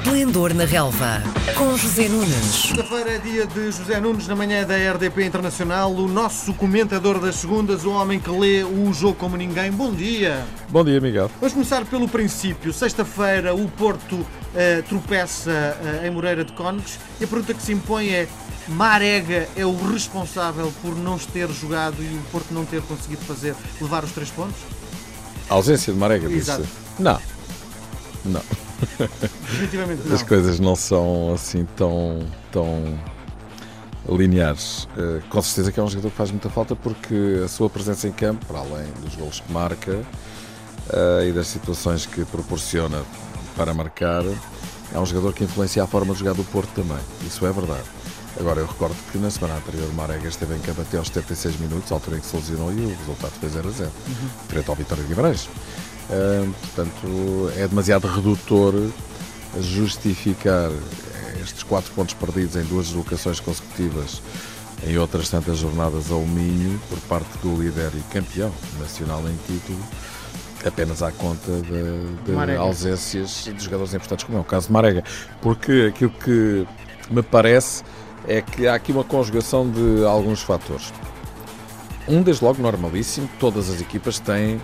Esplendor na Relva, com José Nunes. Segunda-feira é dia de José Nunes na manhã da RDP Internacional, o nosso comentador das segundas, o homem que lê o jogo como ninguém. Bom dia. Bom dia, Miguel. Vamos começar pelo princípio. Sexta-feira o Porto eh, tropeça eh, em Moreira de Cónegos e a pergunta que se impõe é Marega é o responsável por não ter jogado e o Porto não ter conseguido fazer levar os três pontos? A ausência de Marega, disse. Exato. Não. Não. Definitivamente não. As coisas não são assim tão, tão lineares. Eh, com certeza que é um jogador que faz muita falta porque a sua presença em campo, para além dos golos que marca eh, e das situações que proporciona para marcar, é um jogador que influencia a forma de jogar do Porto também. Isso é verdade. Agora, eu recordo que na semana anterior o Marega esteve em campo até aos 76 minutos, altura em que se lesionou e o resultado foi 0 a 0, frente ao Vitória de Guimarães. Uh, portanto, é demasiado redutor justificar estes quatro pontos perdidos em duas deslocações consecutivas em outras tantas jornadas ao Minho por parte do líder e campeão nacional em título. Apenas à conta de, de ausências de jogadores importantes como é o caso de Marega. Porque aquilo que me parece é que há aqui uma conjugação de alguns fatores. Um desde logo normalíssimo todas as equipas têm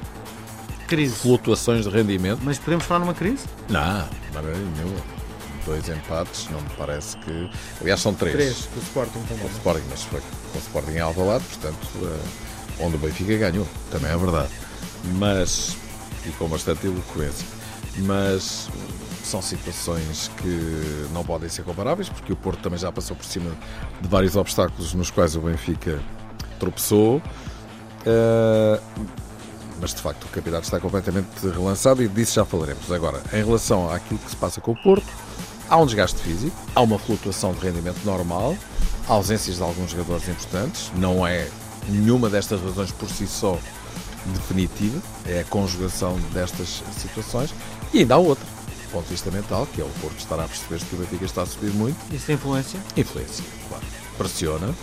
Crise. flutuações de rendimento Mas podemos falar numa crise? não, de maneira nenhuma. Dois empates, não me parece que. Aliás, são três. Três, do Sporting também. Com o Sporting, mas foi com o Sporting em Alvalade, portanto, eh, onde o Benfica ganhou, também é verdade. Mas, e com bastante eloquência. Mas são situações que não podem ser comparáveis, porque o Porto também já passou por cima de vários obstáculos nos quais o Benfica tropeçou. Eh, mas de facto o campeonato está completamente relançado e disso já falaremos. Agora, em relação àquilo que se passa com o Porto, há um desgaste físico, há uma flutuação de rendimento normal, há ausências de alguns jogadores importantes, não é nenhuma destas razões por si só definitiva, é a conjugação destas situações, e ainda há outra, do ponto de vista mental, que é o Porto estar a perceber-se que o Benfica está a subir muito, Isso tem influência? influencia, claro, pressiona.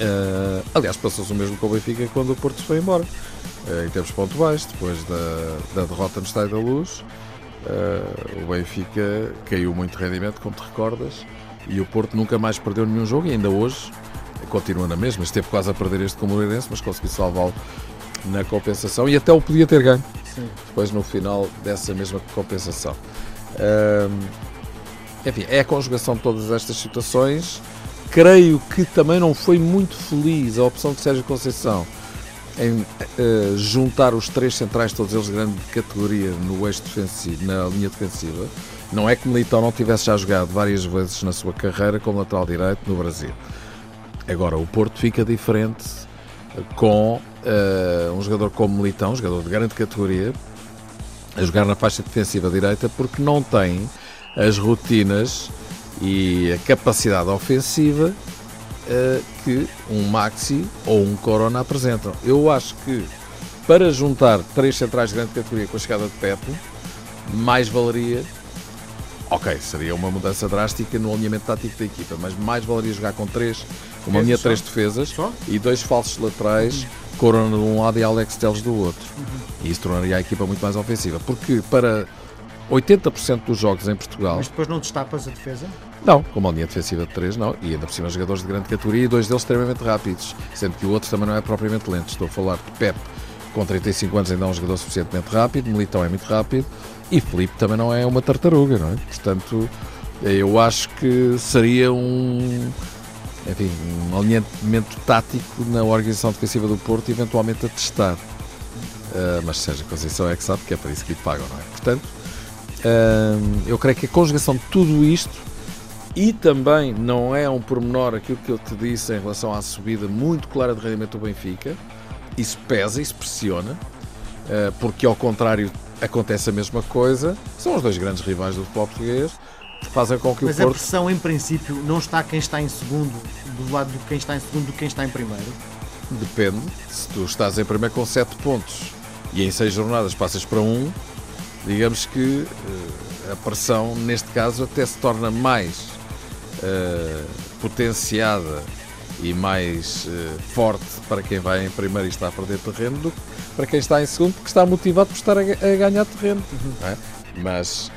Uh, aliás, passou-se o mesmo com o Benfica quando o Porto foi embora. Uh, em termos pontuais, depois da, da derrota no Estádio da Luz, uh, o Benfica caiu muito rendimento, como te recordas, e o Porto nunca mais perdeu nenhum jogo, e ainda hoje continua na mesma. Esteve quase a perder este com o Moreirense, mas conseguiu salvá-lo na compensação e até o podia ter ganho Sim. depois no final dessa mesma compensação. Ahm, enfim, é a conjugação de todas estas situações. Creio que também não foi muito feliz a opção de Sérgio Conceição em eh, juntar os três centrais, todos eles de grande categoria, no eixo defensivo, na linha defensiva. Não é que Militão não tivesse já jogado várias vezes na sua carreira como lateral direito no Brasil. Agora, o Porto fica diferente com eh, um jogador como Militão, um jogador de grande categoria, a jogar na faixa defensiva direita porque não tem as rotinas e a capacidade ofensiva eh, que um Maxi ou um Corona apresentam. Eu acho que para juntar três centrais de grande categoria com a chegada de Pepe, mais valeria. Ok, seria uma mudança drástica no alinhamento tático da equipa, mas mais valeria jogar com três, uma linha de três defesas Só? e dois falsos laterais, Corona de um lado e Alex Teles do outro. E isso tornaria a equipa muito mais ofensiva. Porque para 80% dos jogos em Portugal, Mas depois não destapas a defesa? Não, com uma linha defensiva de 3, não. E ainda por cima jogadores de grande categoria e dois deles extremamente rápidos. Sendo que o outro também não é propriamente lento. Estou a falar de Pep, com 35 anos ainda é um jogador suficientemente rápido, Militão é muito rápido e Felipe também não é uma tartaruga, não é? Portanto, eu acho que seria um, enfim, um alinhamento tático na organização defensiva do Porto, eventualmente a testar. Ah, mas Sérgio Conceição é que sabe que é para isso que lhe pagam, não é? Portanto, ah, eu creio que a conjugação de tudo isto e também não é um pormenor aquilo que eu te disse em relação à subida muito clara de rendimento do Benfica. Isso pesa, isso pressiona, eh, porque ao contrário acontece a mesma coisa. São os dois grandes rivais do futebol português, fazem com que Mas o a Porto. pressão, em princípio, não está quem está em segundo, do lado de quem está em segundo do que quem está em primeiro. Depende. Se tu estás em primeiro com 7 pontos e em 6 jornadas passas para 1, digamos que eh, a pressão, neste caso, até se torna mais eh, potenciada e mais eh, forte para quem vai em primeiro e está a perder terreno do que para quem está em segundo, porque está motivado por estar a, a ganhar terreno. não é? Mas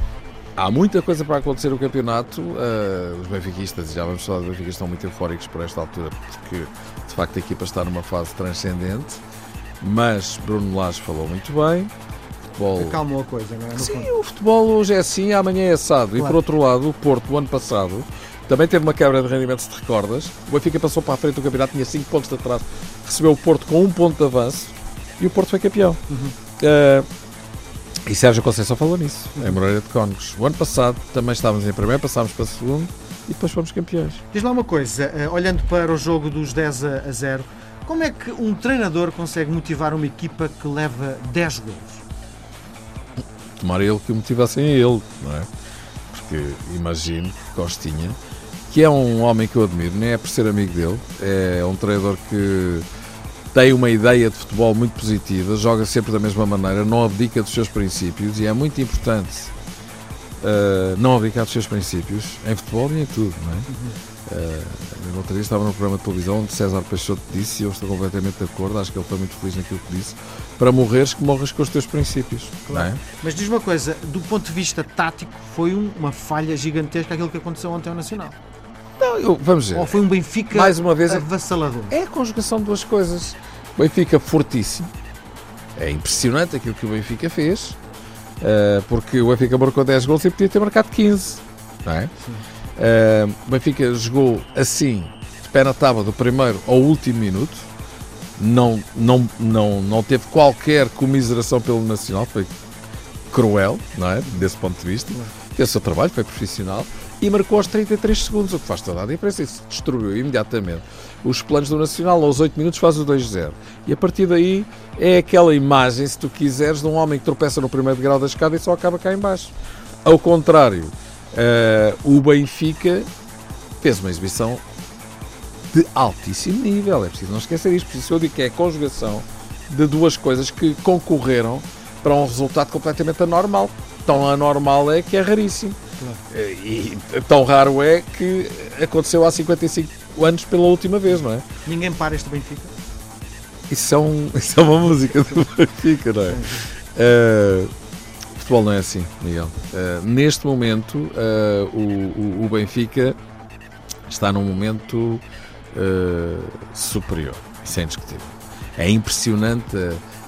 há muita coisa para acontecer no campeonato. Uh, os benfiquistas, já vamos falar dos benfiquistas, estão muito eufóricos por esta altura, porque de facto a equipa está numa fase transcendente. Mas Bruno Lage falou muito bem. Futebol... Acalmou a coisa, não é? No Sim, fundo. o futebol hoje é assim, amanhã é assado. Claro. E por outro lado, o Porto, o ano passado, também teve uma quebra de rendimento, se te recordas. O Benfica passou para a frente do campeonato, tinha 5 pontos de atraso, recebeu o Porto com um ponto de avanço e o Porto foi campeão. Uhum. Uh, e Sérgio Conceição falou nisso, em Moreira de Cónegos. O ano passado também estávamos em primeiro, passámos para segundo e depois fomos campeões. Diz lá uma coisa, uh, olhando para o jogo dos 10 a 0, como é que um treinador consegue motivar uma equipa que leva 10 gols? Tomara ele que o motivassem a ele, não é? Porque imagino que Costinha, que é um homem que eu admiro, nem é por ser amigo dele, é um treinador que tem uma ideia de futebol muito positiva, joga sempre da mesma maneira, não abdica dos seus princípios e é muito importante uh, não abdicar dos seus princípios em futebol e em tudo, não é? Uhum. Uh, outro dia estava no programa de televisão onde César Peixoto disse, e eu estou completamente de acordo, acho que ele foi muito feliz naquilo que disse, para morreres que morres com os teus princípios. Claro. É? Mas diz uma coisa, do ponto de vista tático, foi uma falha gigantesca aquilo que aconteceu ontem ao Nacional. Não, eu, vamos ver. Ou foi um Benfica Mais uma vez, avassalador? É a conjugação de duas coisas. Benfica fortíssimo. É impressionante aquilo que o Benfica fez, uh, porque o Benfica marcou 10 gols e podia ter marcado 15. Não é? Uh, o Benfica jogou assim, de pé na tábua, do primeiro ao último minuto. Não, não, não, não teve qualquer comiseração pelo Nacional, foi cruel, não é? Desse ponto de vista. Fez o seu trabalho, foi profissional e marcou aos 33 segundos, o que faz toda a diferença. Isso destruiu imediatamente os planos do Nacional. Aos 8 minutos faz o 2-0. E a partir daí é aquela imagem, se tu quiseres, de um homem que tropeça no primeiro grau da escada e só acaba cá embaixo. Ao contrário, uh, o Benfica fez uma exibição de altíssimo nível. É preciso não esquecer isto. Por isso eu digo que é a conjugação de duas coisas que concorreram para um resultado completamente anormal. Tão anormal é que é raríssimo. Claro. E tão raro é que aconteceu há 55 anos pela última vez, não é? Ninguém para este Benfica. Isso é, um, isso é uma música do Benfica, não é? Uh, futebol não é assim, Miguel. Uh, neste momento, uh, o, o, o, Benfica está num momento superior. Isso é indiscutível. É impressionante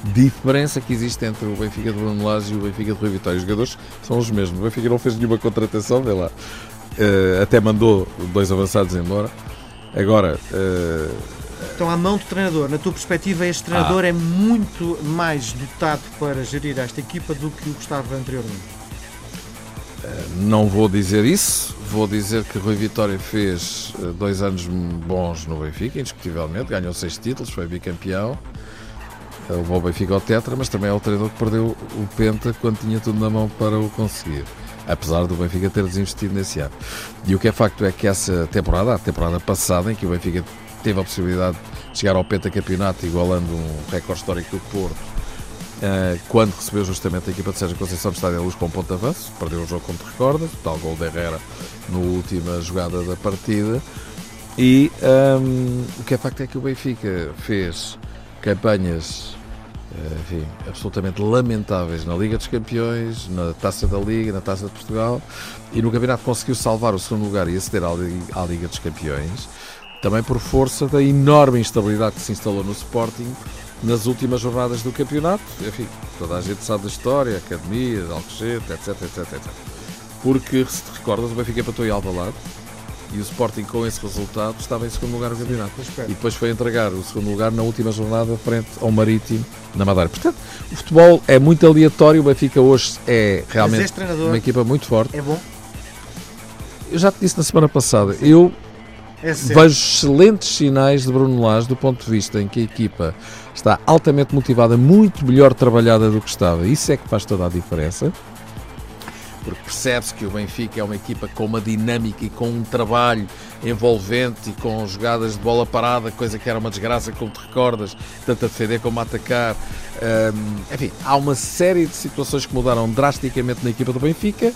diferença que existe entre o Benfica de Bruno Lage e o Benfica de Rui Vitória. Os jogadores são os mesmos. O Benfica não fez nenhuma contratação, vê lá. Uh, até mandou dois avançados embora. Agora. Uh... Então, à mão do treinador, na tua perspectiva, este treinador ah. é muito mais dotado para gerir esta equipa do que o que estava anteriormente? Uh, não vou dizer isso. Vou dizer que Rui Vitória fez dois anos bons no Benfica, indiscutivelmente. Ganhou seis títulos, foi bicampeão levou o Benfica ao Tetra, mas também é o treinador que perdeu o Penta quando tinha tudo na mão para o conseguir. Apesar do Benfica ter desinvestido nesse ano. E o que é facto é que essa temporada, a temporada passada, em que o Benfica teve a possibilidade de chegar ao pentacampeonato, igualando um recorde histórico do Porto, eh, quando recebeu justamente a equipa de Sérgio Conceição no Estádio da Luz com um ponto de avanço, perdeu o jogo como te recordas, tal gol de Herrera na última jogada da partida. E um, ehm, o que é facto é que o Benfica fez campanhas eh, enfim, absolutamente lamentáveis na Liga dos Campeões, na Taça da Liga, na Taça de Portugal e no Campeonato conseguiu salvar o segundo lugar e aceder à Liga dos Campeões, também por força da enorme instabilidade que se instalou no Sporting nas últimas jornadas do campeonato. Enfim, toda a gente sabe da história, academia, Alcochete, etc, etc, etc. Porque, se te recordas, o Benfica empatou em Alvalade, e o Sporting com esse resultado estava em segundo lugar no campeonato. E depois foi entregar o segundo lugar na última jornada frente ao Marítimo na Madeira. Portanto, o futebol é muito aleatório. O Benfica hoje é realmente uma equipa muito forte. É bom? Eu já te disse na semana passada, eu é vejo excelentes sinais de Bruno Lage do ponto de vista em que a equipa está altamente motivada, muito melhor trabalhada do que estava. Isso é que faz toda a diferença porque percebe-se que o Benfica é uma equipa com uma dinâmica e com um trabalho envolvente e com jogadas de bola parada, coisa que era uma desgraça, como te recordas, tanto a defender como a atacar. Um, enfim, há uma série de situações que mudaram drasticamente na equipa do Benfica.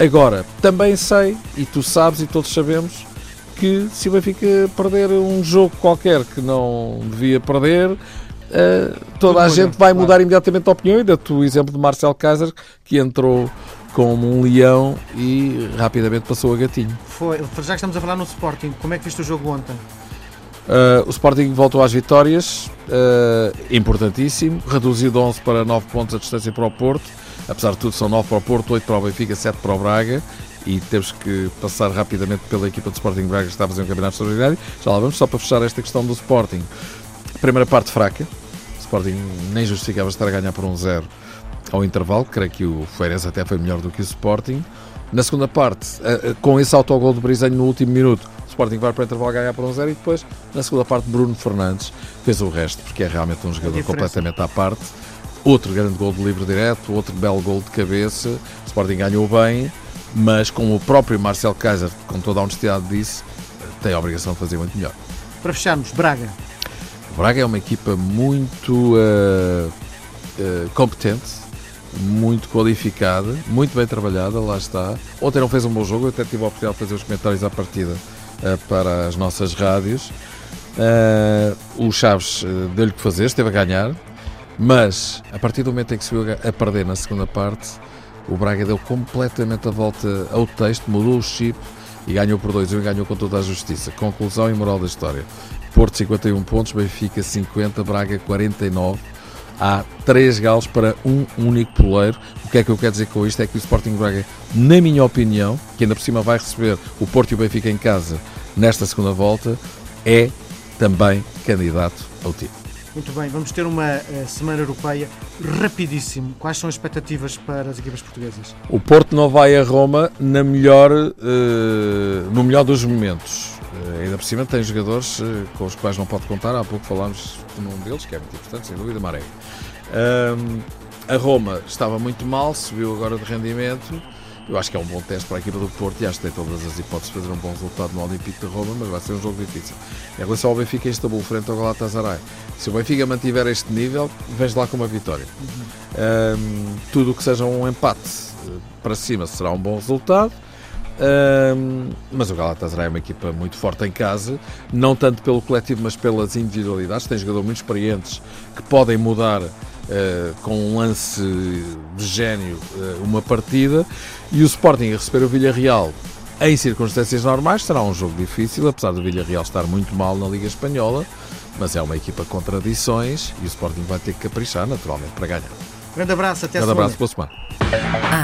Agora, também sei, e tu sabes e todos sabemos, que se o Benfica perder um jogo qualquer que não devia perder, uh, toda a gente vai mudar imediatamente a opinião. E dá-te o exemplo de Marcel Kaiser, que entrou como um leão e rapidamente passou a gatinho. Foi, já que estamos a falar no Sporting, como é que viste o jogo ontem? Uh, o Sporting voltou às vitórias, uh, importantíssimo, reduziu de 11 para 9 pontos a distância para o Porto, apesar de tudo são 9 para o Porto, 8 para o Benfica, 7 para o Braga, e temos que passar rapidamente pela equipa do Sporting Braga que está a fazer um campeonato extraordinário. Já lá vamos, só para fechar esta questão do Sporting. Primeira parte fraca, o Sporting nem justificava estar a ganhar por um zero ao intervalo, creio que o Feirense até foi melhor do que o Sporting. Na segunda parte, uh, com esse autogol do Brisanho no último minuto, Sporting vai para o intervalo ganhar por um zero e depois, na segunda parte, Bruno Fernandes fez o resto, porque é realmente um jogador completamente à parte. Outro grande gol de livre direto, outro belo gol de cabeça. O Sporting ganhou bem, mas como o próprio Marcel Kaiser, com toda a honestidade, disse, tem a obrigação de fazer muito melhor. Para fecharmos, Braga. O Braga é uma equipa muito uh, uh, competente, muito qualificada, muito bem trabalhada, lá está. Ontem não fez um bom jogo, eu até tive a oportunidade de fazer os comentários à partida uh, para as nossas rádios. Uh, o Chaves uh, deu-lhe que fazer, esteve a ganhar, mas a partir do momento em que se viu a perder na segunda parte, o Braga deu completamente a volta ao texto, mudou o chip e ganhou por 2-1 e ganhou com toda a justiça. Conclusão e moral da história. Porto 51 pontos, Benfica 50, Braga 49 há três galos para um único poleiro. O que é que eu quero dizer com isto? É que o Sporting Braga, na minha opinião, que ainda por cima vai receber o Porto e o Benfica em casa nesta segunda volta, é também candidato ao título. Muito bem, vamos ter uma uh, semana europeia rapidíssimo. Quais são as expectativas para as equipas portuguesas? O Porto não vai a Roma na melhor, uh, no melhor dos momentos. Uh, ainda por cima tem jogadores com os quais não pode contar. Há pouco falámos num deles, que é muito importante, sem dúvida, Maré. a Roma estava muito mal, subiu agora de rendimento eu acho que é um bom teste para a equipa do Porto e acho que tem todas as hipóteses de fazer um bom resultado no Olympique de Roma, mas vai ser um jogo difícil. Em relação ao Benfica, em Istambul, frente ao Galatasaray, se o Benfica mantiver este nível, vens lá com uma vitória. Uhum. Um, tudo o que seja um empate eh, para cima será um bom resultado. Um, mas o Galatasaray é uma equipa muito forte em casa, não tanto pelo coletivo, mas pelas individualidades. Tem jogadores muito experientes que podem mudar uh, com um lance de gênio uh, uma partida. E o Sporting a receber o Villarreal em circunstâncias normais será um jogo difícil, apesar do Villarreal estar muito mal na Liga Espanhola. Mas é uma equipa com tradições e o Sporting vai ter que caprichar naturalmente para ganhar. Grande abraço, até Grande abraço, boa semana.